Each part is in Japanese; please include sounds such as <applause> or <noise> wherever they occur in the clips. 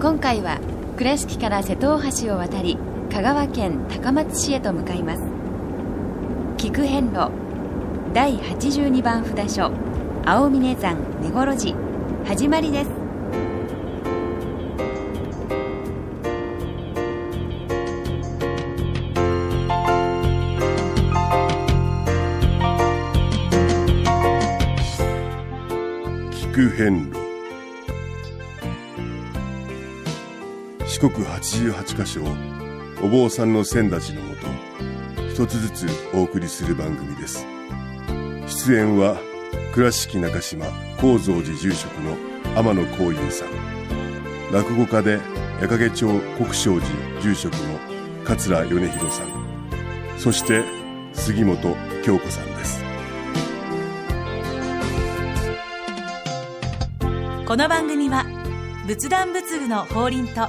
今回は倉敷から瀬戸大橋を渡り香川県高松市へと向かいます。菊遍路第82番札所青峰山根頃寺始まりです。菊遍路。四国八十八箇所をお坊さんの先立ちのもと一つずつお送りする番組です。出演は倉敷中島・高蔵寺住職の天野幸雄さん。落語家で矢掛町国正寺住職の桂米広さん。そして杉本京子さんです。この番組は仏壇仏具の法輪と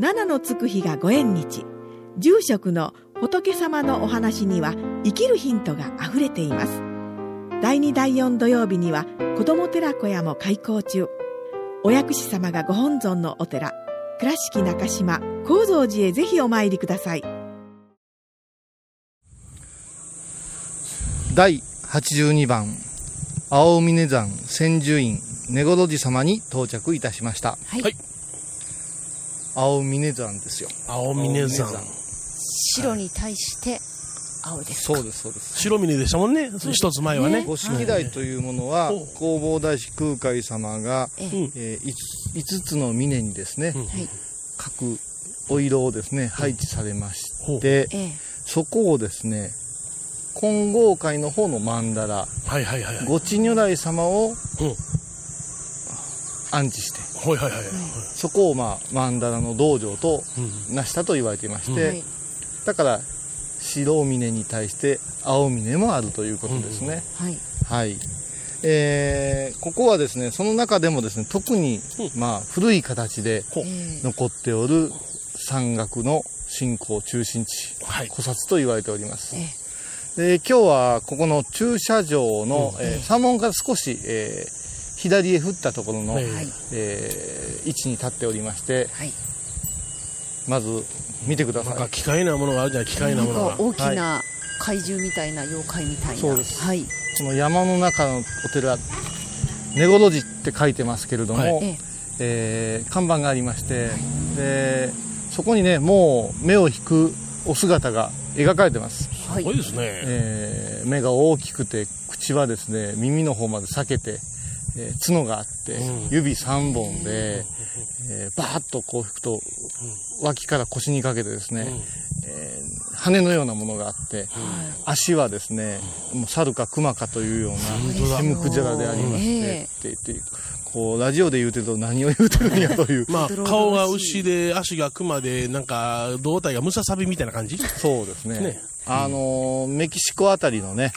七のつく日がご縁日。住職の仏様のお話には生きるヒントがあふれています。第2第4土曜日には子ども寺小屋も開校中。お薬師様がご本尊のお寺。倉敷中島・高蔵寺へぜひお参りください。第82番青峰山千住院根頃寺様に到着いたしました、はいはい青峰山ですよ。青峰山。白に対して青です。そうですそうです。白峰でしたもんね。一つ前はね。五色台というものはうん弘法大師空海様が、ええ。ー、5つの峰にですね、うん。はい。各お色をですね配置されまして、ええ。そこをですね金剛界の方の曼荼羅はいはいはいはい。ごち如来様をうん。安置してはいはいはい。そこをまあ曼荼羅の道場とうん成したと言われていまして、はいだから白峰に対して青峰もあるということですね、はい。はい。えーここはですねその中でもですね特に、まあ、古い形で残っておる山岳の信仰中心地はい。古刹と言われております。えで今日はここの駐車場の、えー山門から少し、えー左へ振ったところの、はい。はい。えー位置に立っておりましてはい。まず見てください。なんか機械なものがあるじゃない、機械なものが。大きな怪獣みたいな妖怪みたいな。そうです。はい。この山の中のお寺根頃寺って書いてますけれども、はい。ええ。えー看板がありましてでそこにねもう目を引くお姿が描かれてます、はい。すごいですね。えー目が大きくて口はですね耳の方まで裂けて、えー角があって、うん。指3本で、えーバーッとこう引くと脇から腰にかけてですね、えー羽のようなものがあって、足はですね、もう猿か熊かというようなシムクジャラでありまして、ええ。って言ってこうラジオで言うてると何を言うてるんやという。まあ、顔が牛で、足が熊で、なんか、胴体がムササビみたいな感じ？そうですね。ね。あのーメキシコあたりのね、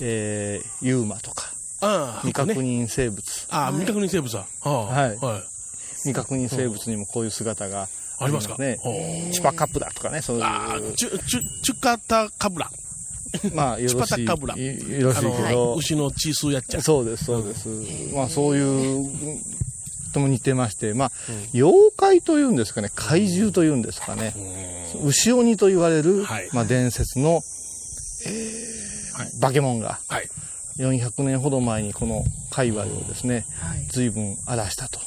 えーユーマとかああ、未確ね。認生物、ああ、未確認生物だ。はあはい。はい。未確認生物にもこういう姿がありますか？ねチュパカップだとかねそういう。ああ、チュ、チュ、チュカタカブラ。まあよろしい。よろしいけあど、の、牛の血吸うやっちゃ。そうですそうです、まあそういうとも似てましてまあ、妖怪というんですかね怪獣というんですかね、牛鬼と言われる、はい。まあ、伝説の、えー化け物がはい。400年ほど前にこの界隈をですねはい随分荒らしたと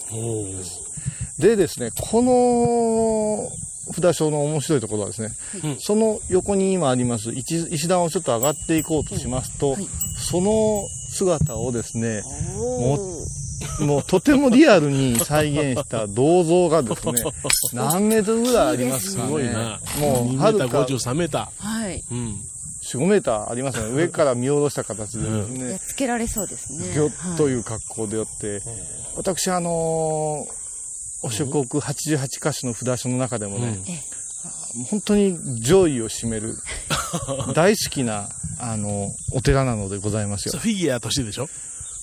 でですねこの札所の面白いところはですね、うんその横に今あります石石段をちょっと上がっていこうとしますと、その姿をですね、もう、<laughs> とてもリアルに再現した銅像がですね、<laughs> 何メートルぐらいありますかね。すごいな。もう、2はるかメーター53メータはい。ー。うん。4、5メーターありますね。上から見下ろした形で。ね、やっつけられそうですね。ぎょっという格好でよって、私あのーお諸国88箇所の札所の中でもね、ええ。本当に上位を占める大好きなあのお寺なのでございますよ。フィギュアとしてでしょ？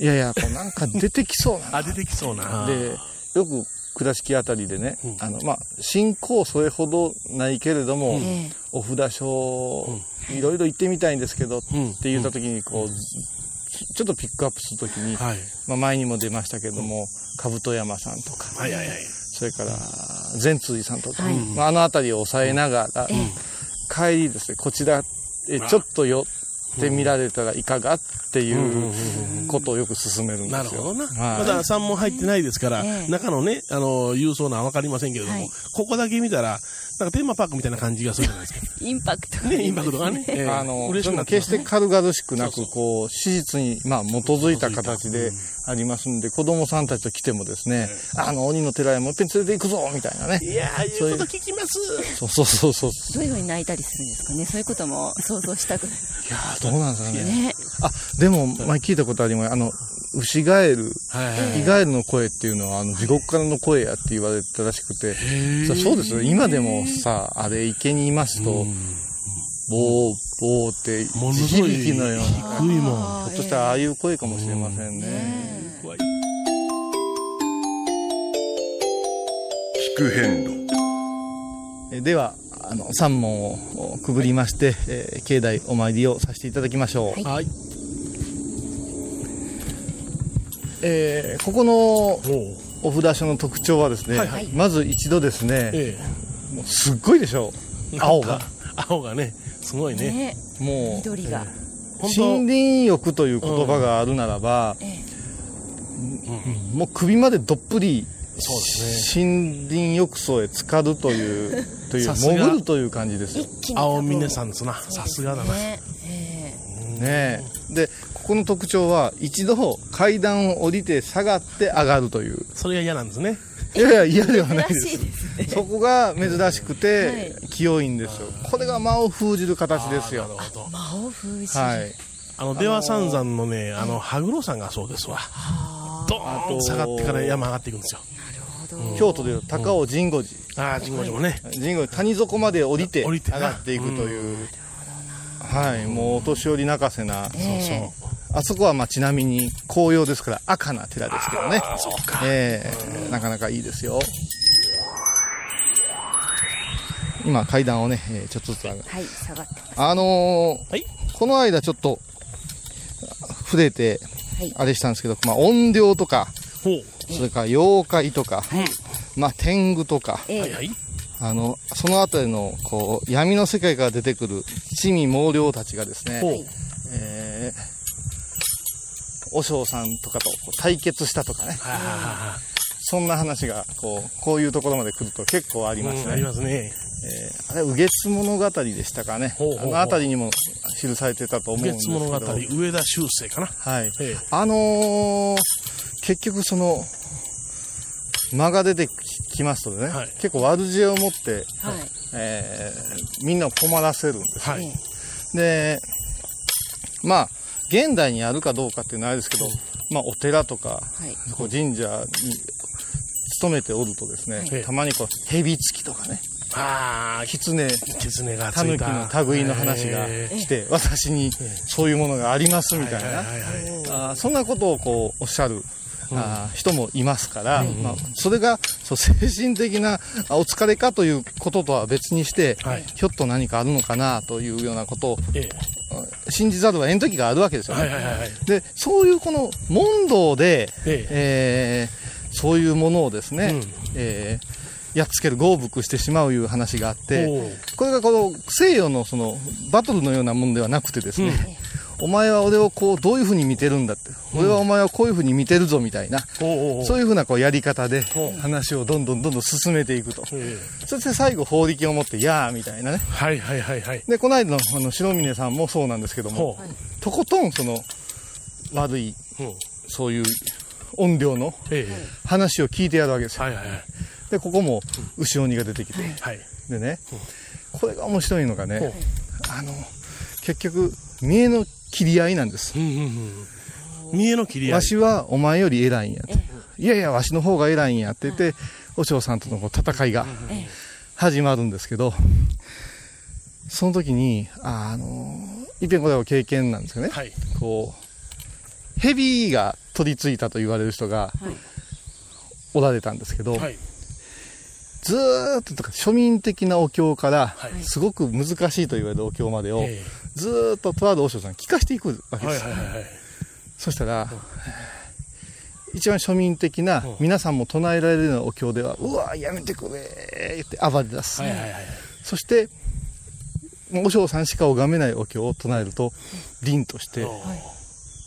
いやいやこうなんか出てきそうな。<laughs> あ、出てきそうな。でよく倉敷あたりでね、うん。あのまあ信仰それほどないけれども、ええお札所、いろいろ行ってみたいんですけど、うん。って言った時にこう、ちょっとピックアップするときに、はい。まあ、前にも出ましたけども、兜山さんとか、はいはいはい。それから善通寺さんとか、はい。まあ、あの辺りを抑えながら、え帰りですね、こちらへちょっと寄ってみられたらいかがっていうことをよく勧めるんですよ。なるほどな。はいまだ3問入ってないですから、ええ中のね、あの、郵送なんわかりませんけれども、はいここだけ見たら、なんかテーマパークみたいな感じがするじゃないですか。<laughs> インパクトがね、インパクトがね。<laughs> ええあの、嬉し決して軽々しくなく、そうこう、史実に、まあ、基づいた形でありますんで、子供さんたちと来てもですね、あの、鬼の寺へもう一遍連れて行くぞみたいなね。いやー、そういうこと聞きます。そうそうそうそう。どういうふうに泣いたりするんですかね。そういうことも想像したくないやーどうなんですかね。ね。あ、でも、前聞いたことあります。あの、牛ガエル、はいはい。ヒガエルの声っていうのは、あの、地獄からの声やって言われてたらしくて、そうそうですよ。今でもさ、あれ、池にいますと、ボー、ボーって、地ものすごい響きのような。低いもん。ひょっとしたらああいう声かもしれませんね。聞く遍路えでは、あの、三門をくぐりまして、えー境内お参りをさせていただきましょう。はい。えーここのお札所の特徴はですね、はいはいまず一度ですね、えもうすっごいでしょえ。青が。青がね、すごいね。ね。もう、緑が。本当森林浴という言葉があるならば、えもう首までどっぷりそうです森林浴槽へ浸かるという、<laughs> という、潜るという感じですよ。青峰さんですな。さすがだな。ね。えねここの特徴は、一度階段を降りて下がって上がるという。それが嫌なんですね。いやいや、嫌ではえ。ないで。すすね。そこが珍しくて、はい清いんですよ。これが魔を封じる形ですよあー。なるほど。魔王封じ。はい。あの、出羽三山のね、あの、羽黒山がそうですわ。ドーンと下がってから山上がっていくんですよ。京都でいう高尾神護寺。ああ、神宮寺もね。神護寺谷底まで降りて上降りてながっていくという。はい、もうお年寄り泣かせな。えあそこはまあちなみに紅葉ですから赤な寺ですけどね。そうか。ええなかなかいいですよ。今階段をね、えーちょっとずつ上がはい、下がってます。あのーはいこの間ちょっと触れてはい、あれしたんですけど、まあ音量とか。それから妖怪とか、まあ天狗とか、はい。あの、そのあたりの、こう、闇の世界から出てくる七味猛量たちがですね。えー、和尚さんとかとこう対決したとかね、そんな話が、こう、こういうところまで来ると結構あり。ますね。うんありますね。えーあれ、右月物語でしたかね。ほうほうほうあのあたりにも記されてたと思うんです月けど。物語、上田修正かな？はい。ええ。あのー結局その、間が出てきますとね、はい結構悪知恵を持って、はい。えーみんなを困らせるんです。はい。で、まあ、現代にあるかどうかっていうのはあれですけど、まあ、お寺とか、はい。こう神社に勤めておるとですね、はいたまにこう、蛇付きとかね、ああ、狐、狐がつ狸いた。の類の話がええ来て、私にそういうものがありますみたいな、そんなことをこうおっしゃる、あー人もいますから、まあ、それがそう精神的なあお疲れかということとは別にして、はい。ひょっと何かあるのかなというようなことをえあ信じざるを得ん時があるわけですえ。よね。はいはいはいはい。でそういうこの問答で、ええ。ーそういうものをですね、うん。えーやっつける豪伏してしまういう話があって、これがこの西洋のそのバトルのようなものではなくてですね、お前は俺をこうどういうふうに見てるんだって、俺はお前はこういうふうに見てるぞみたいな、そういうふうなこうやり方で話をどんどんどんどん進めていくと、そして最後法力を持って「やー」みたいなね。はいはいはいはい。でこの間のあの白峰さんもそうなんですけども、とことんその悪い、そういう音量の話を聞いてやるわけですよ、でここも後ろ荷が出てきて、でね、これが面白いのがね、あの結局見栄の切り合いなんです、見栄の切り合い。わしはお前より偉いんやと、いやいやわしの方が偉いんやって言って和尚さんとのこう戦いが始まるんですけどその時にああのいっぺんこれは経験なんですけどね、こう蛇が取り付いたと言われる人がおられたんですけど、ずーっととか庶民的なお経から、すごく難しいと言われるお経までを、ずーっととある和尚さんに聞かしていくわけです、そしたら、一番庶民的な、皆さんも唱えられるようなお経では、うわやめてくれって暴れ出す、そして和尚さんしか拝めないお経を唱えると凛として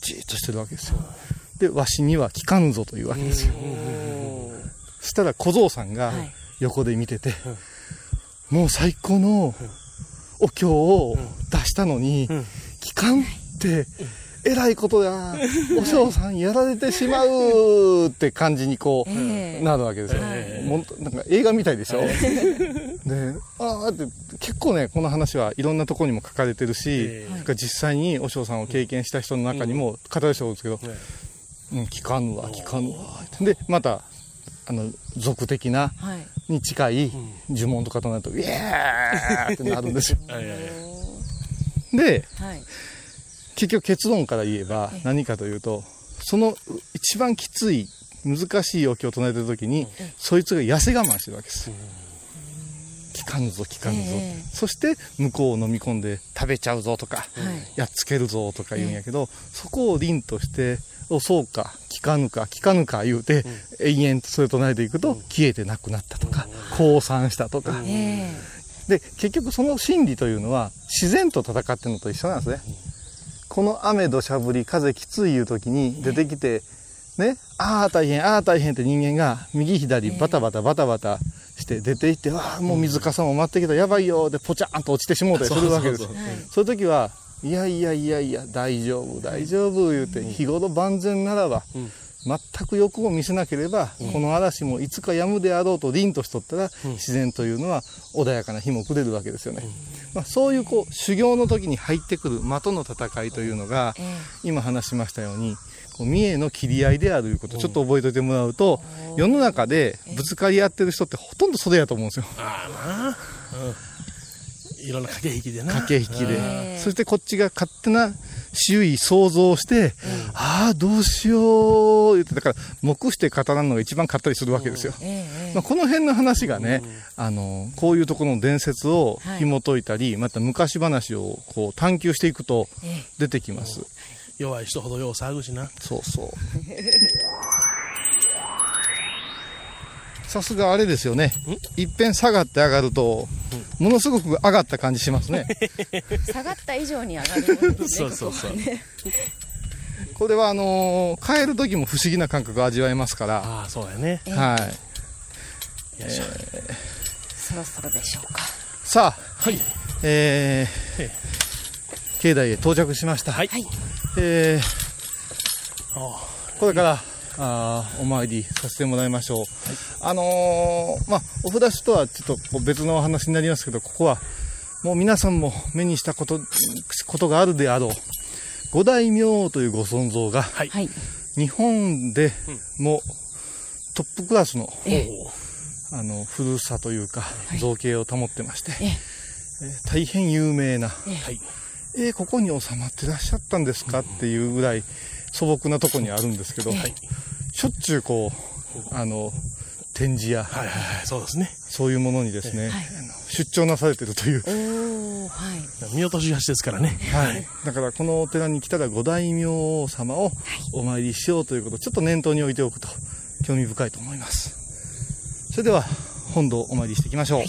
じーっとしてるわけですよ。でわしには聞かぬぞというわけですよ。そしたら小僧さんが横で見てて、もう最高のお経を出したのに、聞かんって、えらいことや、お嬢さんやられてしまうって感じにこう、ええ。なるわけですよ。もうなんか映画みたいでしょ？で、ああって結構ね、この話はいろんなところにも書かれてるし、実際にお嬢さんを経験した人の中にも語る人がいるんですけど、うん、聞かぬわ、聞かぬわ。で、また、あの、俗的な、はい。に近い呪文とかとなると、<laughs> イエーってなるんですよ。<laughs> で、はい。結局結論から言えば何かというと、その一番きつい、難しいお経を唱えてる時に、そいつが痩せ我慢してるわけです。聞かぬぞ、聞かぬぞ。ええ。そして、向こうを飲み込んで食べちゃうぞとか、はい。やっつけるぞとか言うんやけど、そこを凛として、おそうか、聞かぬか、聞かぬか言うて、延々とそれを唱えていくと、消えてなくなったとか、降参したとか。えで、結局その心理というのは、自然と戦ってるのと一緒なんですね。この雨土砂降り、風きついいう時に出てきて、ね、ああ大変、ああ大変って人間が右左バタバタバタバタして出ていって、ああもう水かさも待ってきた、やばいよでポチャンと落ちてしもうたりするわけです。そういう時は、いやいやいやいや、大丈夫、大丈夫言うて、日頃万全ならば、全く欲を見せなければ、この嵐もいつか止むであろうと凛としとったら、自然というのは穏やかな日も暮れるわけですよね。まあ、そういうこう修行の時に入ってくる的の戦いというのが、今話しましたように、こう三重の切り合いであるということをちょっと覚えておいてもらうと、世の中でぶつかり合ってる人ってほとんどそれやと思うんですよ。いろんな駆け引きでな。駆け引きで、うん。そしてこっちが勝手な周囲想像して、ああどうしよう言ってだから黙して語らんのが一番勝ったりするわけですよ、まあ、この辺の話がね、あのこういうところの伝説を紐解いたり、また昔話をこう探求していくと出てきます、弱い人ほどよう騒ぐしな。そうそう <laughs> さすがあれですよね。いっぺん下がって上がると、ものすごく上がった感じしますね。<laughs> 下がった以上に上がる。もんですねそうそうそう。こ <laughs> ここれはあのー帰る時も不思議な感覚を味わえますから、ああそうやね。はい。よいしょ。そろそろでしょうか。さあ、はい。ええー、境内へ到着しました。はい。えあー、これから、あーお参りさせてもらいましょう。あのーまあ、お札所とはちょっと別のお話になりますけど、ここは、もう皆さんも目にしたこと、ことがあるであろう、五大明というご存像が、はい。はい。日本でもトップクラスの、えあの古さというか、い。造形を保ってまして、ええ。えー大変有名な、はいえーここに収まってらっしゃったんですか？っていうぐらい素朴なとこにあるんですけど、はい。しょっちゅうこうあの展示や、はいはいはいそうですね。そういうものにですね、はい。出張なされてるという、はい。見落とし橋ですからね。はい、だからこのお寺に来たら五大明様をお参りしようということをちょっと念頭に置いておくと興味深いと思います。それでは本堂お参りしていきましょう、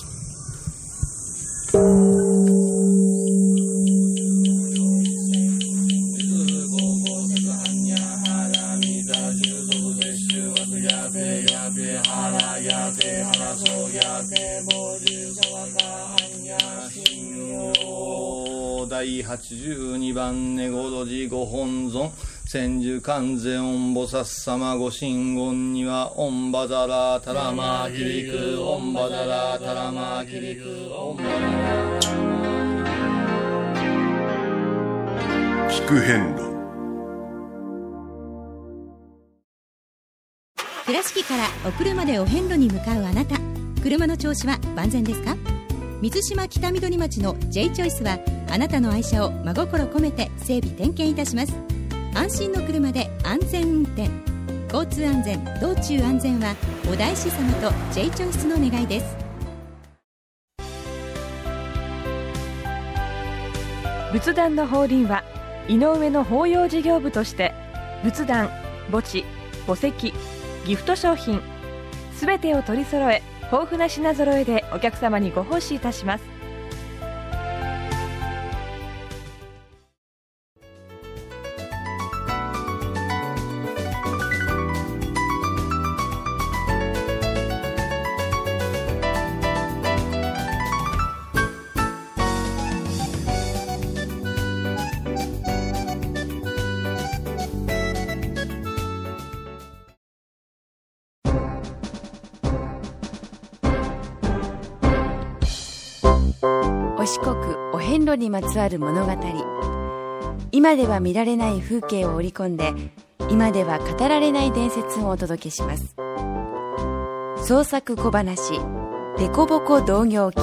も坊寺諸和歌般若心経第82番ねごドジご本尊千住観世音菩薩様ご神言にはオンバザラタラマキリクオンバザラタラマキリクオンバザラ聞く遍路倉敷からお車でお遍路に向かうあなた。車の調子は万全ですか？水島北緑町の J チョイスはあなたの愛車を真心込めて整備点検いたします。安心の車で安全運転。交通安全道中安全はお大師様と J チョイスの願いです。仏壇の法輪は井上の法要事業部として仏壇墓地墓石ギフト商品すべてを取り揃え豊富な品揃えでお客様にご奉仕いたします。にまつわる物語今では見られない風景を織り込んで今では語られない伝説をお届けします創作小話「デコボコ同業記」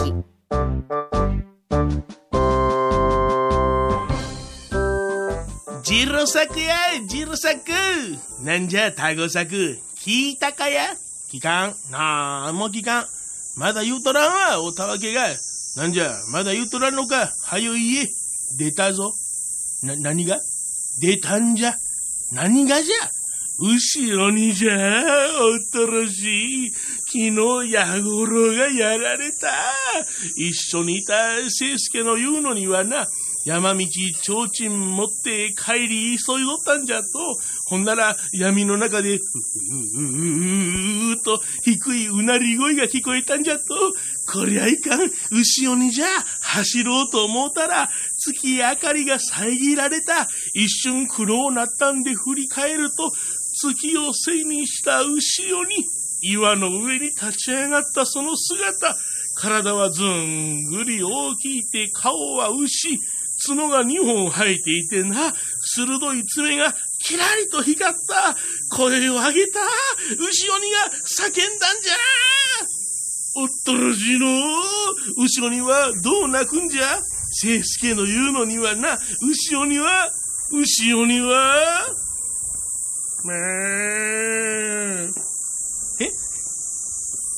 ジロ作や、ジロ作。なんじゃ、タゴ作。聞いたかや？聞かん？なんも聞かん。まだ言うとらんわ、おたわけが。なんじゃ、まだ言うとらんのか。はよ言え。出たぞ。な、何が？出たんじゃ。何がじゃ後ろにじゃ、恐ろしい。昨日、ヤゴロがやられた。一緒にいた、聖介の言うのにはな、山道、提灯持って帰り急いどったんじゃと。ほんなら闇の中で、う、う、う、う、う、と低いうなり声が聞こえたんじゃと。こりゃいかん。後ろにじゃ、走ろうと思うたら、月明かりが遮られた。一瞬苦労なったんで振り返ると、月を背にした後ろに、岩の上に立ち上がったその姿。体はずんぐり大きいて、顔は牛。角が2本生えていてな、鋭い爪がキラリと光った。声を上げた。後ろにが叫んだんじゃおっとろしいの後ろにはどう泣くんじゃ？聖介の言うのにはな、後ろには、後ろには、めー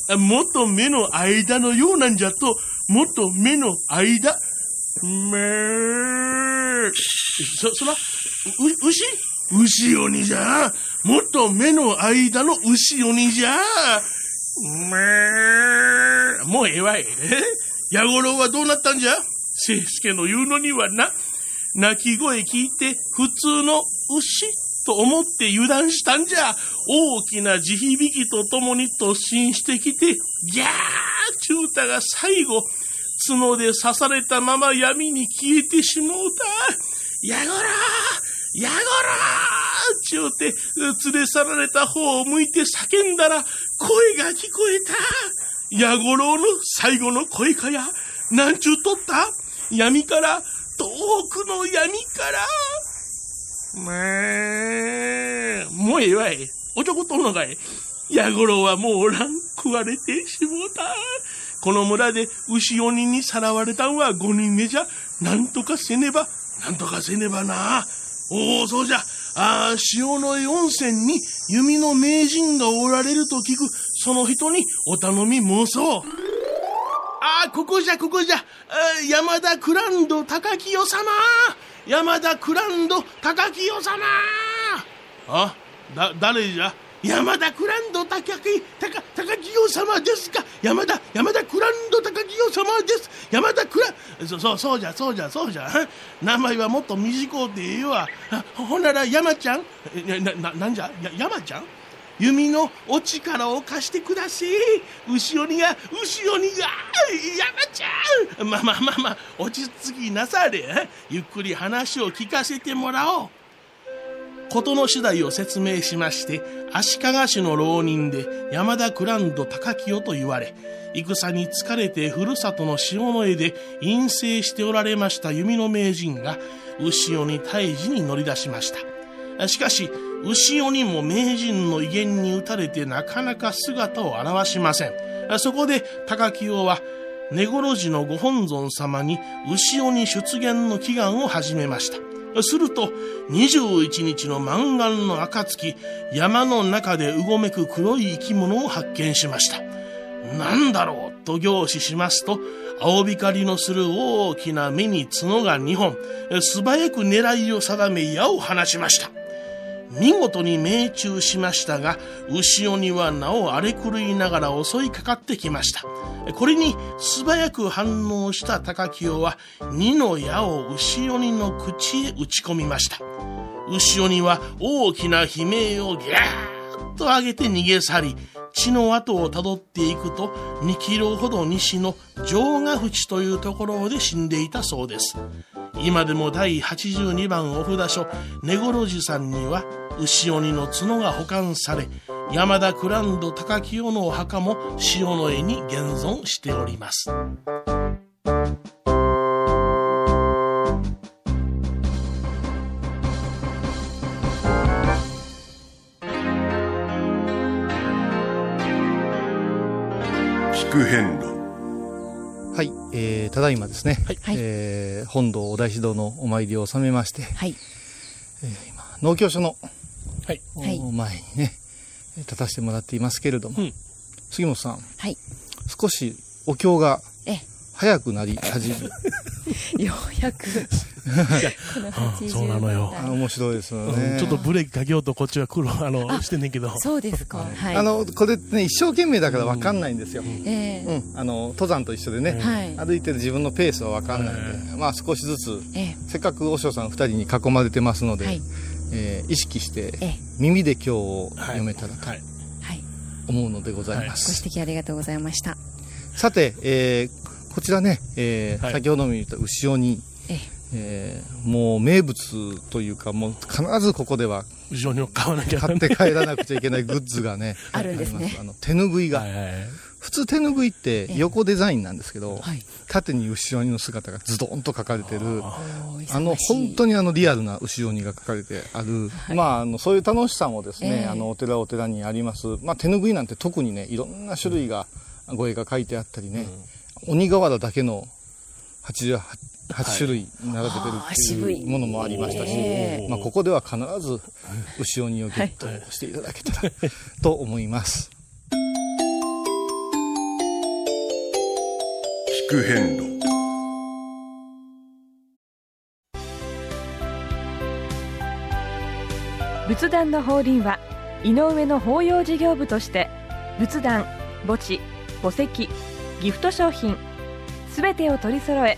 え？もっと目の間のようなんじゃと、もっと目の間？めー。そ、そら、う、牛？牛鬼じゃ。もっと目の間の牛鬼じゃ。めー。もうええわい。ヤゴロウはどうなったんじゃ？聖介の言うのにはな、鳴き声聞いて普通の牛と思って油断したんじゃ。大きな地響きとともに突進してきて、ギャーチュータが最後、角で刺されたまま闇に消えてしもうた。やごらやごらちゅうて、連れ去られた方を向いて叫んだら、声が聞こえた。やごろうの最後の声かや。なんちゅうとった？闇から、遠くの闇から。まあ、もうええわい。おちょこっとんのかい。やごろうはもうおらん。食われてしもうた。この村で牛鬼にさらわれたんは5人目じゃ。なんとかせねば、なんとかせねばな。おお、そうじゃ。ああ、塩の湯温泉に弓の名人がおられると聞く、その人にお頼み申そう。ああ、ここじゃ、ここじゃ。山田クランド高清様。山田クランド高清様。あ、だ、誰じゃ？山田クランド高木、高、高清様ですか？山田、山田クランド高清様です。山田クラン、そ、そう、そうじゃ、そうじゃ、そうじゃ。名前はもっと短うてええわ。ほなら山ちゃんな、な、なんじゃ？や山ちゃん？弓のお力を貸してくだせ牛鬼が牛鬼が山ちゃん！まあまあまあまあ落ち着きなされ。ゆっくり話を聞かせてもらおう。事の次第を説明しまして足利市の浪人で山田クランド高清と言われ戦に疲れてふるさとの塩の江で陰性しておられました弓の名人が牛鬼退治に乗り出しました。しかし牛鬼も名人の威厳に打たれてなかなか姿を現しません。そこで高清は根頃寺のご本尊様に牛鬼出現の祈願を始めました。すると21日の満願の暁山の中でうごめく黒い生き物を発見しました。何だろうと凝視しますと青光のする大きな目に角が2本素早く狙いを定め矢を放ちました。見事に命中しましたが牛鬼はなお荒れ狂いながら襲いかかってきました。これに素早く反応した高清は二の矢を牛鬼の口へ打ち込みました。牛鬼は大きな悲鳴をギャーッと上げて逃げ去り血の跡をたどっていくと2キロほど西の城ヶ淵というところで死んでいたそうです。今でも第82番お札所根頃寺さんには牛鬼の角が保管され山田クランド高清のお墓も塩の絵に現存しております。聞く遍路はい、えー、ただいまですね、はい。えー本堂お大師堂のお参りを収めまして、はい。えー今農協所の、はい。はい。お前にね立たせてもらっていますけれども、うん。杉本さんはい。少しお経がえ早くなり始め <laughs> ようやく。この80そうなのよ。あ面白いですようんね、ちょっとブレーキかけようとこっちは苦労あのしてんねんけど。そうですか。はい。あのこれね一生懸命だから分かんないんですよ、ええ。うん。あの登山と一緒でね、はい。歩いてる自分のペースは分かんないんで、まあ少しずつえせっかく和尚さん2人に囲まれてますので、はい。えー意識してええ。耳で今日を読めたらとはい。はい。思うのでございまごす、指摘ありがとうございました。さて、えーこちらね、えーはい。先ほども言った牛鬼、えええーもう名物というかもう必ずここでは後ろに買わなきゃ。買って帰らなくちゃいけないグッズがね <laughs> あるんですね。あります。あの手ぬぐいが、はいはい普通手ぬぐいって横デザインなんですけど、はい。縦に牛鬼の姿がズドンと描かれてるあの本当にあのリアルな牛鬼が描かれてある、まああのそういう楽しさもですね、ええ。あのお寺お寺にあります、まあ、手ぬぐいなんて特にねいろんな種類がご絵が描いてあったりね、鬼瓦だけの88 8種類並べてるっていいうものもありましたし、えまあ、ここでは必ず牛鬼をゲットしていただけたらと思います。聞く遍路仏壇の法輪は井上の法要事業部として仏壇墓地墓石ギフト商品すべてを取り揃え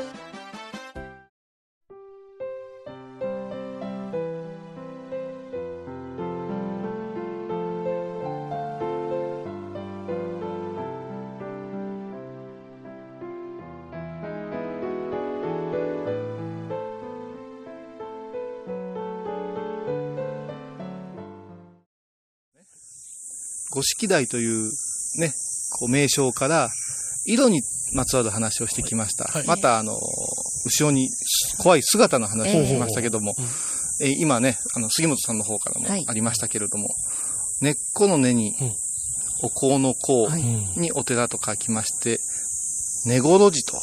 五色台というね、こう名称から、色にまつわる話をしてきました。はい。また、あの、後ろに怖い姿の話をしましたけども、えー今ね、あの、杉本さんの方からはい。もありましたけれども、根っこの根にうん、お香の香にお寺と書きまして、根頃寺と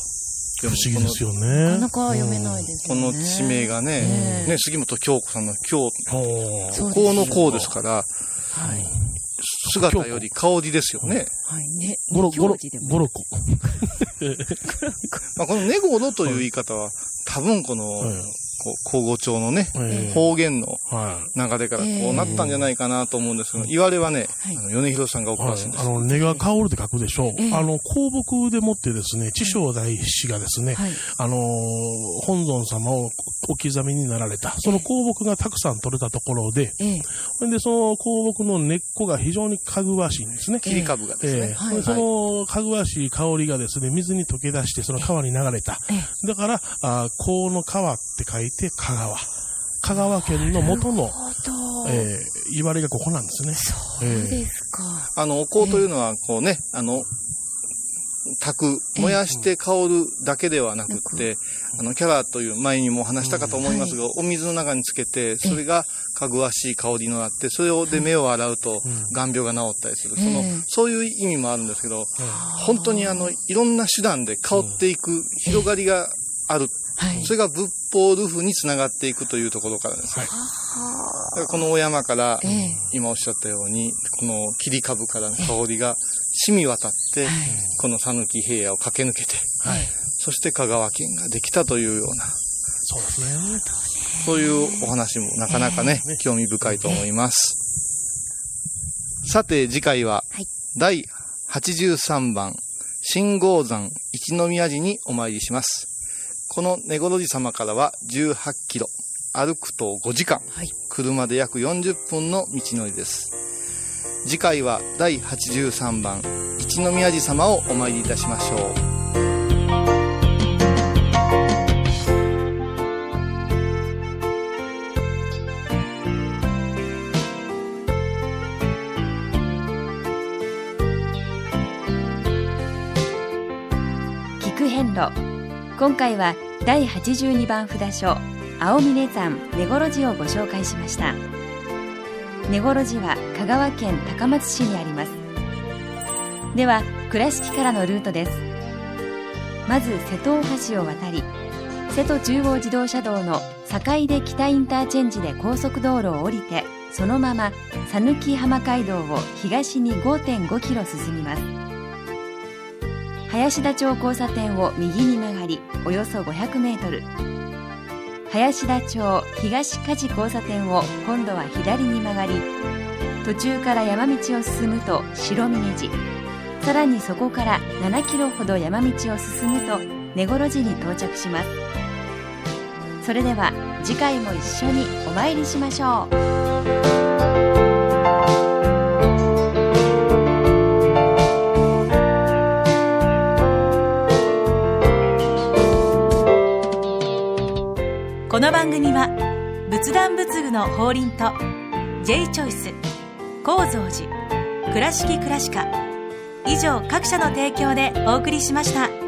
不思議ですよなかねなか読めないですね。の地名がね、ええ。ね、杉本京子さんの京、ほう。そうですお香の香ですから、はい姿より香りですよね。はい。ね。ゴロ、ゴロ、ゴロコ。<laughs> まあ、このネゴロという言い方は、多分この、こう、口語調のね、ええ。方言のはい。流れからこうなったんじゃないかなと思うんですけど、言われはね、あの、米広さんがお詳しいんです。あの、根が香るって書くでしょう。ええ。あの、香木でもってですね、知正大師がですね、あのー、本尊様をお刻みになられた、その香木がたくさん取れたところで、で、その香木の根っこが非常にかぐわしいんですね。切り株がですね。ええ。はい。でそのかぐわしい香りがですね、水に溶け出して、その川に流れた。だから、あ香の川って書いて香川。香川県の元の、えー、言われがここなんですね。そうですか。あの、お香というのは、こうね、あの、炊く、燃やして香るだけではなくって、あの、キャラという前にも話したかと思いますが、お水の中につけて、それがかぐわしい香りになって、それをで目を洗うと、眼病が治ったりする。そのええ、そういう意味もあるんですけど、本当にあの、いろんな手段で香っていく広がりがある。それが仏法ルフにつながっていくというところからですね。だからこのお山から、今おっしゃったように、この切り株からの香りが染み渡って、この讃岐平野を駆け抜けて、そして香川県ができたというような、そうですね。そういうお話もなかなかね、興味深いと思います。さて次回は、第83番、新豪山一宮寺にお参りします。この根ごろ寺様からは18キロ、歩くと5時間、車で約40分の道のりです。次回は第83番、一宮寺様をお参りいたしましょう。今回は第82番札所青峰山根来寺をご紹介しました。根来寺は香川県高松市にあります。では倉敷からのルートです。まず瀬戸大橋を渡り瀬戸中央自動車道の坂出北インターチェンジで高速道路を降りてそのまま讃岐浜街道を東に5.5キロ進みます。林田町交差点を右に曲がりおよそ500メートル。林田町東梶交差点を今度は左に曲がり途中から山道を進むと白峰寺。さらにそこから7キロほど山道を進むと根来寺に到着します。それでは次回も一緒にお参りしましょう。組は仏壇仏具の法輪と J チョイス構造寺倉敷倉歯科以上各社の提供でお送りしました。